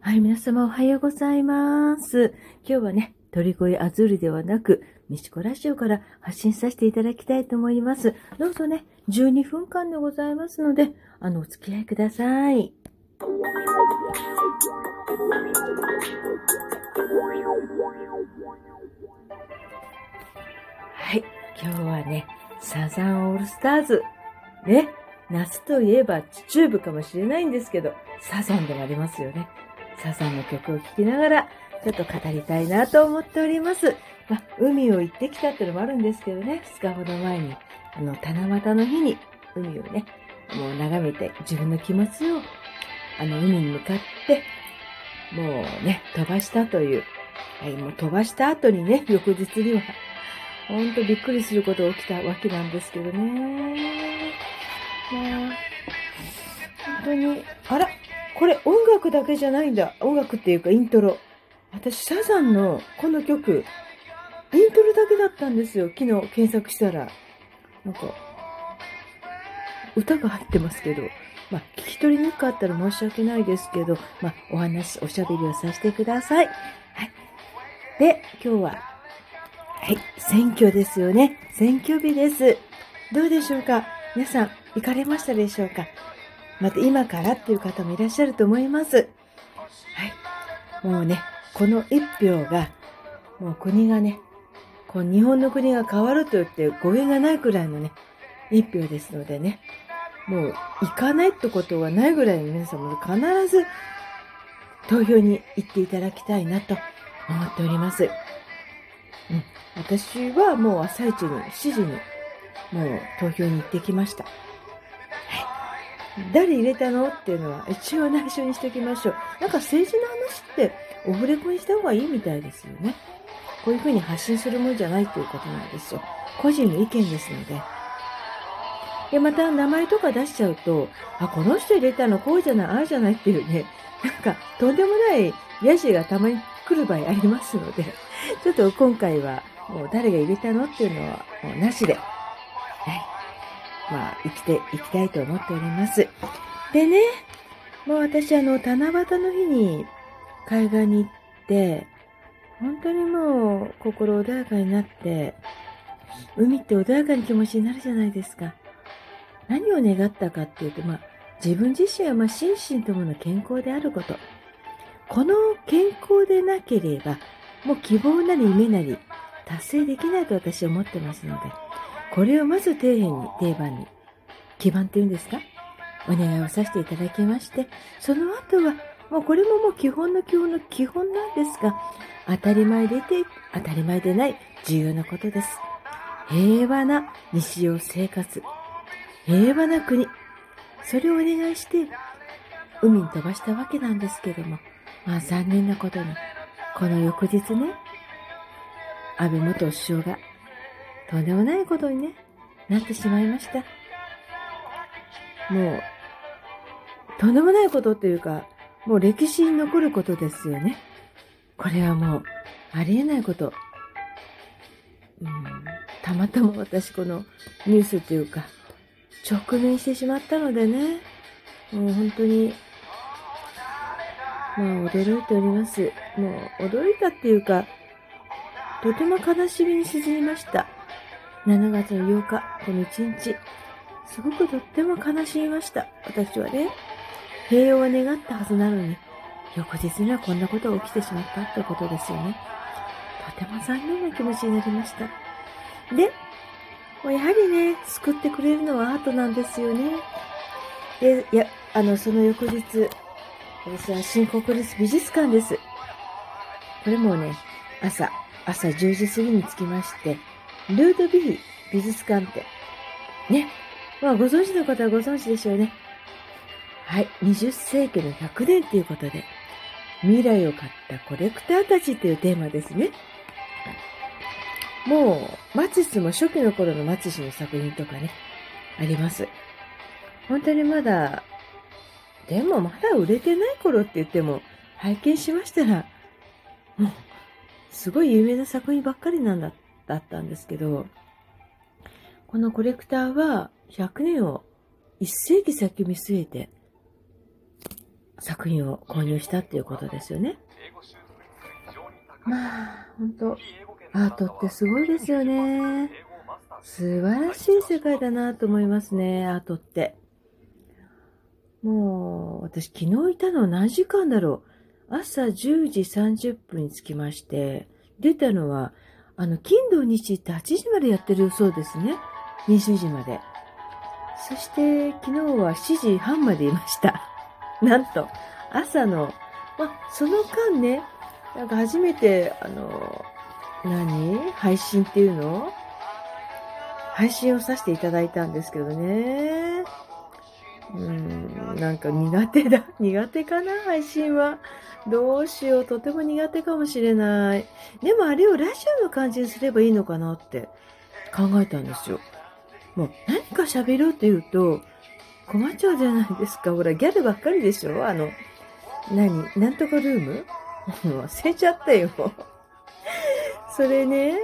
はい、皆様おはようございます。今日はね、鳥越アズールではなく、ミシコラジオから発信させていただきたいと思います。どうぞね、12分間でございますので、あの、お付き合いください。はい、今日はね、サザンオールスターズ。ね、夏といえばチューブかもしれないんですけど、サザンでもありますよね。サザンの曲を聴きながら、ちょっと語りたいなと思っております。まあ、海を行ってきたっていうのもあるんですけどね、2日ほど前に、あの、七夕の日に海をね、もう眺めて自分の気持ちを、あの、海に向かって、もうね、飛ばしたという、はい、もう飛ばした後にね、翌日には、ほんとびっくりすることが起きたわけなんですけどね。まあ、本当に、あら、これ音楽だけじゃないんだ。音楽っていうかイントロ。私、サザンのこの曲、イントロだけだったんですよ。昨日検索したら。なんか、歌が入ってますけど、まあ、聞き取りにくかったら申し訳ないですけど、まあ、お話、おしゃべりをさせてください。はい。で、今日は、はい、選挙ですよね。選挙日です。どうでしょうか？皆さん、行かれましたでしょうか？また今からっていう方もいらっしゃると思います。はい。もうね、この一票が、もう国がね、こう日本の国が変わると言って語源がないくらいのね、一票ですのでね、もう行かないってことはないぐらいの皆さんも必ず投票に行っていただきたいなと思っております。うん。私はもう朝一に、7時に、もう投票に行ってきました。誰入れたの？っていうのは一応内緒にしておきましょう。なんか政治の話ってオフレコにした方がいいみたいですよね。こういうふうに発信するもんじゃないっていうことなんですよ。個人の意見ですので。で、また名前とか出しちゃうと、あ、この人入れたのこうじゃない、ああじゃないっていうね、なんかとんでもないヤジがたまに来る場合ありますので、ちょっと今回はもう誰が入れたのっていうのはもうなしで、はい。まあ、生きていきたいと思っております。でね、もう私あの、七夕の日に海岸に行って、本当にもう心穏やかになって、海って穏やかな気持ちになるじゃないですか。何を願ったかっていうと、まあ、自分自身はま心身ともの健康であること。この健康でなければ、もう希望なり夢なり達成できないと私は思ってますので、これをまず底辺に、定番に、基盤っていうんですか？お願いをさせていただきまして、その後は、もうこれももう基本の基本の基本なんですが、当たり前でいて、当たり前でない重要なことです。平和な日常生活、平和な国、それをお願いして、海に飛ばしたわけなんですけども、まあ残念なことに、この翌日ね、安倍元首相がとんでもないことにね、なってしまいました。もう、とんでもないことっていうか、もう歴史に残ることですよね。これはもう、ありえないこと。うん、たまたま私このニュースというか、直面してしまったのでね、もう本当に、まあ驚いております。もう驚いたっていうか、とても悲しみに沈みました。7月の8日、この1日、すごくとっても悲しみました。私はね、平和を願ったはずなのに、翌日にはこんなことが起きてしまったってことですよね。とても残念な気持ちになりました。で、もうやはりね、救ってくれるのはアートなんですよね。で、いや、あの、その翌日、私は新国立美術館です。これもね、朝、朝10時過ぎに着きまして、ルードビー美術館って。ね。まあ、ご存知の方はご存知でしょうね。はい。20世紀の100年ということで、未来を買ったコレクターたちというテーマですね。もう、マチスも初期の頃のマチスの作品とかね、あります。本当にまだ、でもまだ売れてない頃って言っても、拝見しましたら、もう、すごい有名な作品ばっかりなんだだったんですけど、このコレクターは100年を1世紀先見据えて作品を購入したっていうことですよね。まあ、本当アートってすごいですよね。素晴らしい世界だなと思いますね、アートって。もう、私昨日いたの何時間だろう。朝10時30分に着きまして、出たのは、あの、金土日って8時までやってるそうですね。20時まで。そして昨日は7時半までいました。なんと、朝の、まその間ね、なんか初めて、あの、何？配信っていうの？配信をさせていただいたんですけどね。うん、なんか苦手だ。苦手かな配信は。どうしよう。とても苦手かもしれない。でもあれをラジオの感じにすればいいのかなって考えたんですよ。もう何か喋ろうって言うと困っちゃうじゃないですか。ほら、ギャルばっかりでしょあの、何なんとかルーム？忘れちゃったよ。それね、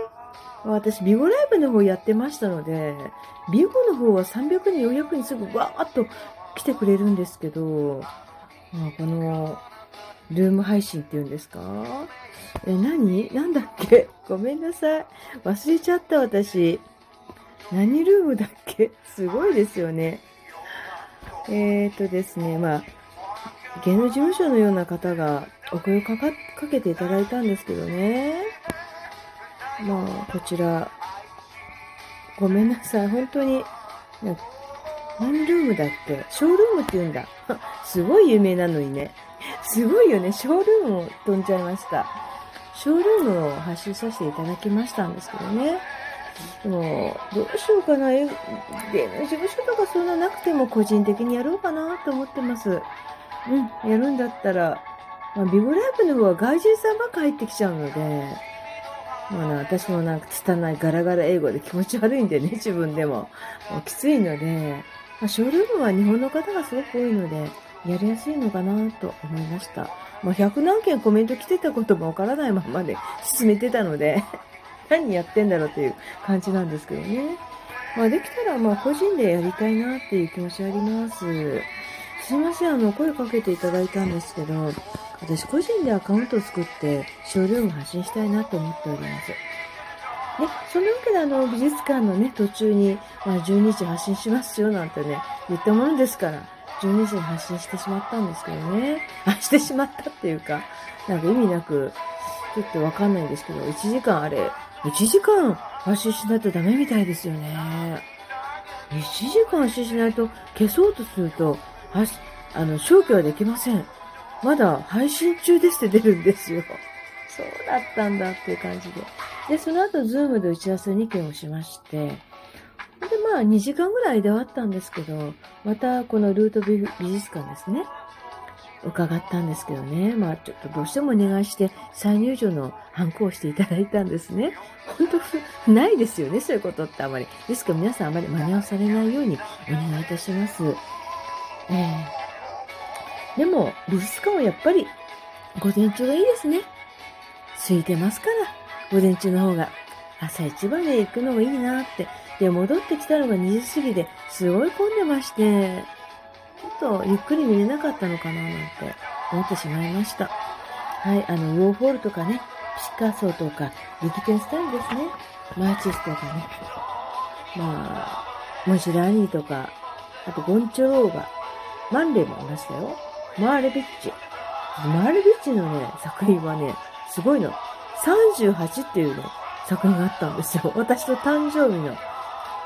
私、ビゴライブの方やってましたので、ビゴの方は300人、400人すぐわーっと来てくれるんですけど、まあ、この、ルーム配信っていうんですか？え、何？なんだっけ？ごめんなさい。忘れちゃった私。何ルームだっけ？すごいですよね。えーとですね、まあ、芸能事務所のような方がお声をかけていただいたんですけどね。まあ、こちら、ごめんなさい。本当に、何ルームだっけショールームって言うんだ。すごい有名なのにね。すごいよね。ショールームを飛んじゃいました。ショールームを発信させていただきましたんですけどね。でも、どうしようかな。芸能事務所とかそんななくても個人的にやろうかなと思ってます。うん、やるんだったら、まあ、ビブライブの方は外人さんばっか入ってきちゃうので、まあね、私もなんか拙いガラガラ英語で気持ち悪いんでね、自分でも。もうきついので、まあ、ショールームは日本の方がすごく多いので、やりやすいのかなと思いました。まあ、100何件コメント来てたこともわからないままで進めてたので 何やってんだろうっていう感じなんですけどね。まあ、できたら、まあ、個人でやりたいなっていう気持ちあります。すいません、あの、声かけていただいたんですけど、私個人でアカウントを作って、ショールーム発信したいなと思っております。で、そのわけであの、美術館のね、途中に、まあ、12時発信しますよなんてね、言ったものですから、12時に発信してしまったんですけどね。あ、してしまったっていうか、なんか意味なく、ちょっとわかんないんですけど、1時間あれ、1時間発信しないとダメみたいですよね。1時間発信しないと消そうとすると、あの、消去はできません。まだ配信中ですって出るんですよ。そうだったんだっていう感じで。で、その後、ズームで打ち合わせ2件をしまして、で、まあ、2時間ぐらいではあったんですけど、また、このルート美術館ですね。伺ったんですけどね。まあ、ちょっとどうしてもお願いして、再入場の反抗をしていただいたんですね。本当、ないですよね、そういうことってあまり。ですから皆さんあまり真似をされないようにお願いいたします。えー、でも、美術館はやっぱり、午前中がいいですね。空いてますから、午前中の方が。朝一番で行くのがいいなって。で、戻ってきたのが2時過ぎで、すごい混んでまして、ちょっとゆっくり見れなかったのかななんて思ってしまいました。はい、あの、ウォーホールとかね、ピカソとか、リキテンスタイルですね。マーチスとかね。まあ、モジラーニーとか、あとゴンチョローバ、マンレイもいましたよ。マーレビッチ。マーレビッチのね、作品はね、すごいの。38っていうね、作品があったんですよ。私の誕生日の。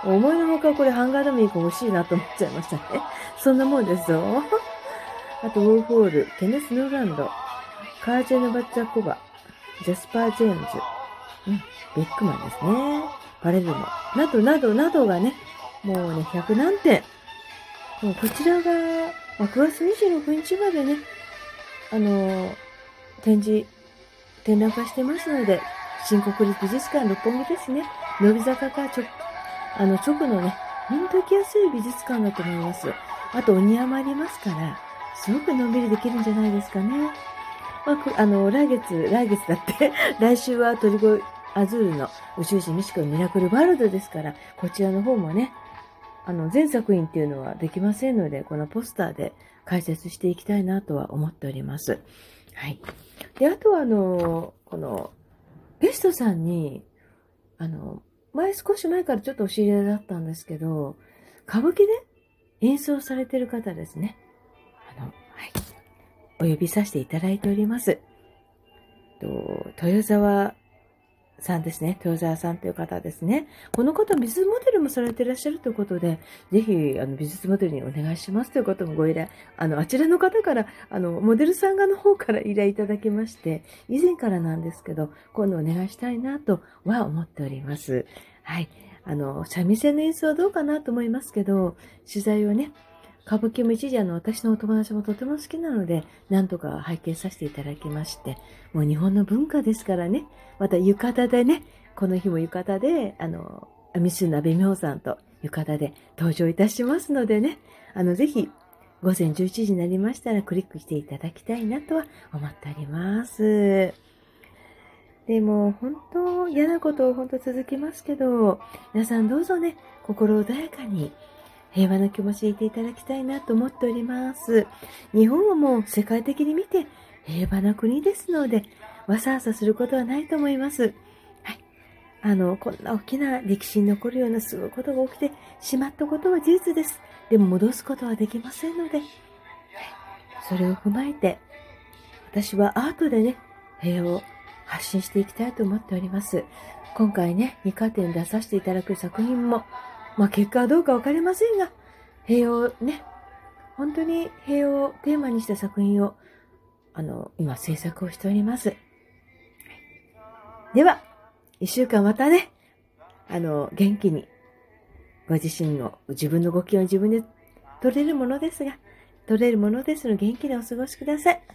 思いのほかこれハンガードミーク欲しいなと思っちゃいましたね。そんなもんですよ。あと、ウォーホール、ケネス・ノーランド、カージェノ・バッチャコバ、ジャスパー・ジェームズ、うん、ベックマンですね。パレルモ、などなどなどがね、もうね、100何点。もうこちらが、ま、9月26日までね、あの、展示、展覧会してますので、新国立美術館六本木ですね。伸び坂か直、あの、直のね、ほんときやすい美術館だと思います。あと、お庭もありますから、すごくのんびりできるんじゃないですかね。まあ、あの、来月、来月だって 来週はトリゴアズールの宇宙人ミシコミラクルワールドですから、こちらの方もね、あの、全作品っていうのはできませんので、このポスターで解説していきたいなとは思っております。はい。で、あとはあの、この、ゲストさんに、あの、前少し前からちょっとお知り合いだったんですけど、歌舞伎で演奏されてる方ですね。あの、はい。お呼びさせていただいております。と、豊沢さんですね。豊沢さんという方ですね。この方、美術モデルもされていらっしゃるということで、ぜひ、あの、美術モデルにお願いしますということもご依頼、あの、あちらの方から、あの、モデルさん側の方から依頼いただきまして、以前からなんですけど、今度お願いしたいなとは思っております。はい。あの、三味線の演奏はどうかなと思いますけど、取材をね、歌舞伎も一時あの、私のお友達もとても好きなので、なんとか拝見させていただきまして、もう日本の文化ですからね、また浴衣でね、この日も浴衣で、あの、ミスナベミョさんと浴衣で登場いたしますのでね、あの、ぜひ、午前11時になりましたらクリックしていただきたいなとは思っております。でも、本当、嫌なこと本当続きますけど、皆さんどうぞね、心穏やかに、平和な気持ちでいていただきたいなと思っております。日本はもう世界的に見て平和な国ですので、わさわさすることはないと思います。はい。あの、こんな大きな歴史に残るようなすごいことが起きてしまったことは事実です。でも戻すことはできませんので、はい。それを踏まえて、私はアートでね、平和を発信していきたいと思っております。今回ね、二課展出させていただく作品も、まあ結果はどうかわかりませんが、平和をね、本当に平和をテーマにした作品を、あの、今制作をしております。では、一週間またね、あの、元気に、ご自身の、自分のご機嫌を自分で取れるものですが、取れるものですので元気でお過ごしください。